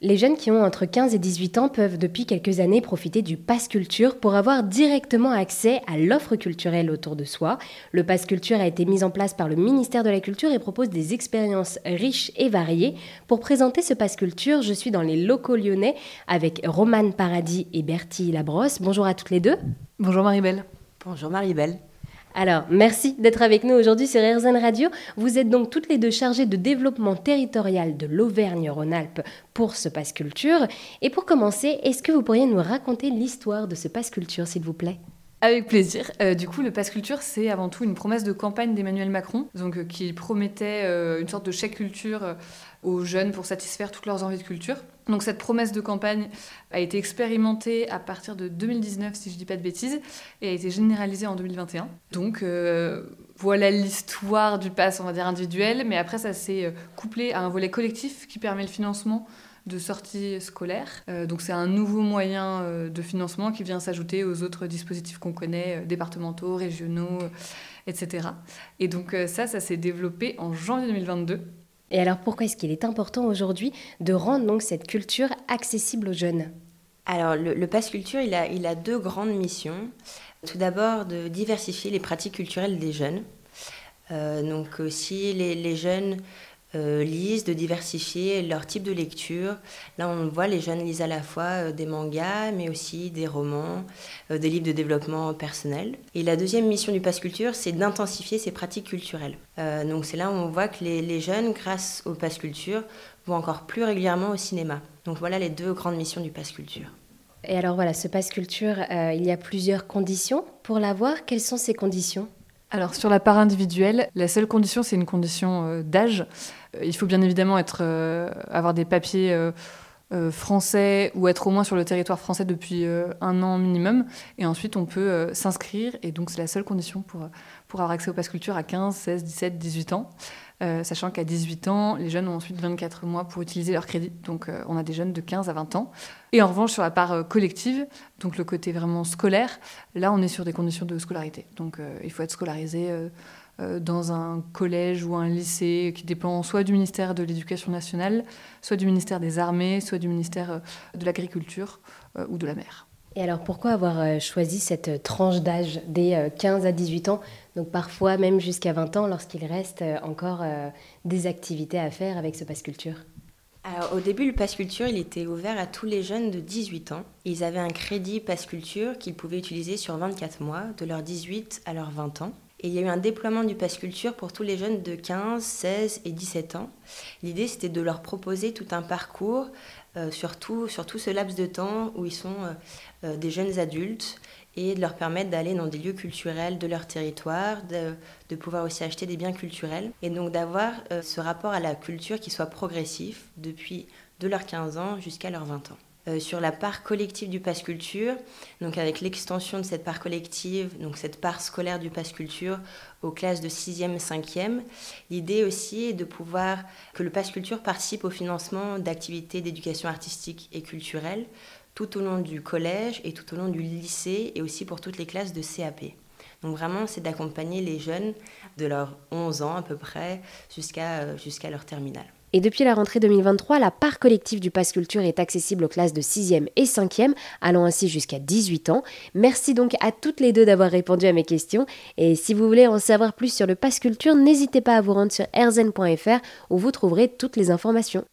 Les jeunes qui ont entre 15 et 18 ans peuvent depuis quelques années profiter du Pass Culture pour avoir directement accès à l'offre culturelle autour de soi. Le Pass Culture a été mis en place par le ministère de la Culture et propose des expériences riches et variées. Pour présenter ce Pass Culture, je suis dans les locaux lyonnais avec Romane Paradis et Bertie Labrosse. Bonjour à toutes les deux. Bonjour Marie-Belle. Bonjour Marie-Belle. Alors, merci d'être avec nous aujourd'hui sur RZN Radio. Vous êtes donc toutes les deux chargées de développement territorial de l'Auvergne-Rhône-Alpes pour ce Passe Culture. Et pour commencer, est-ce que vous pourriez nous raconter l'histoire de ce Passe Culture, s'il vous plaît? Avec plaisir. Euh, du coup, le Pass Culture, c'est avant tout une promesse de campagne d'Emmanuel Macron, euh, qui promettait euh, une sorte de chèque culture aux jeunes pour satisfaire toutes leurs envies de culture. Donc cette promesse de campagne a été expérimentée à partir de 2019, si je ne dis pas de bêtises, et a été généralisée en 2021. Donc voilà l'histoire du pass, on va dire individuel, mais après ça s'est couplé à un volet collectif qui permet le financement de sortie scolaire. Euh, donc c'est un nouveau moyen euh, de financement qui vient s'ajouter aux autres dispositifs qu'on connaît, euh, départementaux, régionaux, etc. Et donc ça, ça s'est développé en janvier 2022. Et alors pourquoi est-ce qu'il est important aujourd'hui de rendre donc cette culture accessible aux jeunes? Alors le, le Pass Culture, il a, il a deux grandes missions. Tout d'abord de diversifier les pratiques culturelles des jeunes. donc si les, jeunes euh, lisent, de diversifier leur type de lecture. Là, on voit les jeunes lisent à la fois euh, des mangas, mais aussi des romans, euh, des livres de développement personnel. Et la deuxième mission du Pass Culture, c'est d'intensifier ces pratiques culturelles. donc c'est là où on voit que les, les, jeunes, grâce au Pass Culture, vont encore plus régulièrement au cinéma. Donc voilà les deux grandes missions du Pass Culture. Et alors voilà, ce Pass Culture, il y a plusieurs conditions pour l'avoir. Quelles sont ces conditions? Alors sur la part individuelle, la seule condition, c'est une condition d'âge. Euh, il faut bien évidemment être, euh, avoir des papiers euh, français ou être au moins sur le territoire français depuis un an minimum. Et ensuite, on peut s'inscrire. Et donc, c'est la seule condition pour, pour avoir accès au Pass Culture à 15, 16, 17, 18 ans. sachant qu'à 18 ans, les jeunes ont ensuite 24 mois pour utiliser leur crédit. Donc on a des jeunes de 15 à 20 ans. Et en revanche, sur la part collective, donc le côté vraiment scolaire, là on est sur des conditions de scolarité. Donc il faut être scolarisé euh, dans un collège ou un lycée qui dépend soit du ministère de l'Éducation nationale, soit du ministère des Armées, soit du ministère euh, de l'Agriculture euh, ou de la mer. Et alors pourquoi avoir choisi cette tranche d'âge des 15 à 18 ans, donc parfois même jusqu'à 20 ans lorsqu'il reste encore des activités à faire avec ce Pass Culture alors, au début, le Pass Culture, il était ouvert à tous les jeunes de 18 ans. Ils avaient un crédit Pass Culture qu'ils pouvaient utiliser sur 24 mois, de leurs 18 à leurs 20 ans. Et il y a eu un déploiement du Pass Culture pour tous les jeunes de 15, 16 et 17 ans. L'idée, c'était de leur proposer tout un parcours, euh, sur, tout, ce laps de temps où ils sont euh, euh, des jeunes adultes, et de leur permettre d'aller dans des lieux culturels de leur territoire, de, de, pouvoir aussi acheter des biens culturels, et donc d'avoir ce rapport à la culture qui soit progressif depuis de leurs 15 ans jusqu'à leurs 20 ans. Euh, sur la part collective du Pass Culture, donc avec l'extension de cette part collective, donc cette part scolaire du Pass Culture aux classes de 6e et 5e. L'idée aussi est de pouvoir que le Pass Culture participe au financement d'activités d'éducation artistique et culturelle tout au long du collège et tout au long du lycée et aussi pour toutes les classes de CAP. Donc vraiment, c'est d'accompagner les jeunes de leurs 11 ans à peu près jusqu'à euh, jusqu'à leur terminale. Et depuis la rentrée 2023, la part collective du Pass Culture est accessible aux classes de 6e et 5e, allant ainsi jusqu'à 18 ans. Merci donc à toutes les deux d'avoir répondu à mes questions. Et si vous voulez en savoir plus sur le Pass Culture, n'hésitez pas à vous rendre sur erzen.fr où vous trouverez toutes les informations.